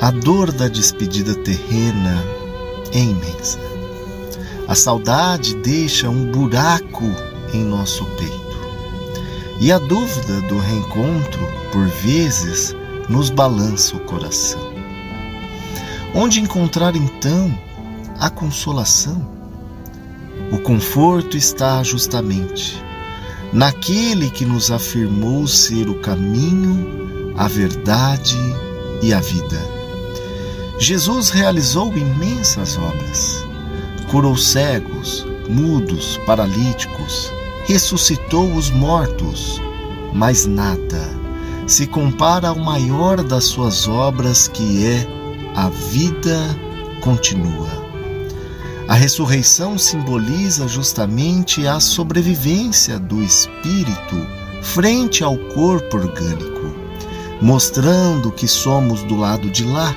A dor da despedida terrena é imensa. A saudade deixa um buraco em nosso peito. E a dúvida do reencontro, por vezes, nos balança o coração. Onde encontrar então a consolação? O conforto está justamente naquele que nos afirmou ser o caminho, a verdade e a vida. Jesus realizou imensas obras. Curou cegos, mudos, paralíticos, ressuscitou os mortos, mas nada se compara ao maior das suas obras, que é a vida continua. A ressurreição simboliza justamente a sobrevivência do espírito frente ao corpo orgânico, mostrando que somos do lado de lá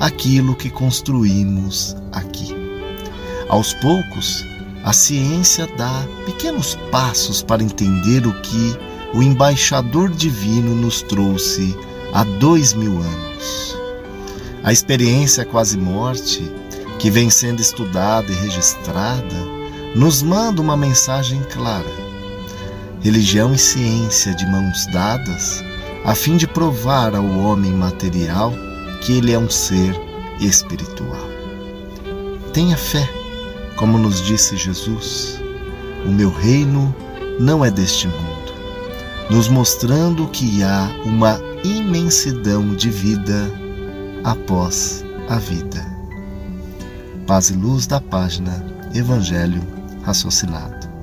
aquilo que construímos aqui. Aos poucos, a ciência dá pequenos passos para entender o que o embaixador divino nos trouxe há dois mil anos. A experiência quase-morte, que vem sendo estudada e registrada, nos manda uma mensagem clara. Religião e ciência de mãos dadas, a fim de provar ao homem material que ele é um ser espiritual. Tenha fé como nos disse Jesus, o meu reino não é deste mundo, nos mostrando que há uma imensidão de vida após a vida. Paz e luz da página Evangelho Raciocinado.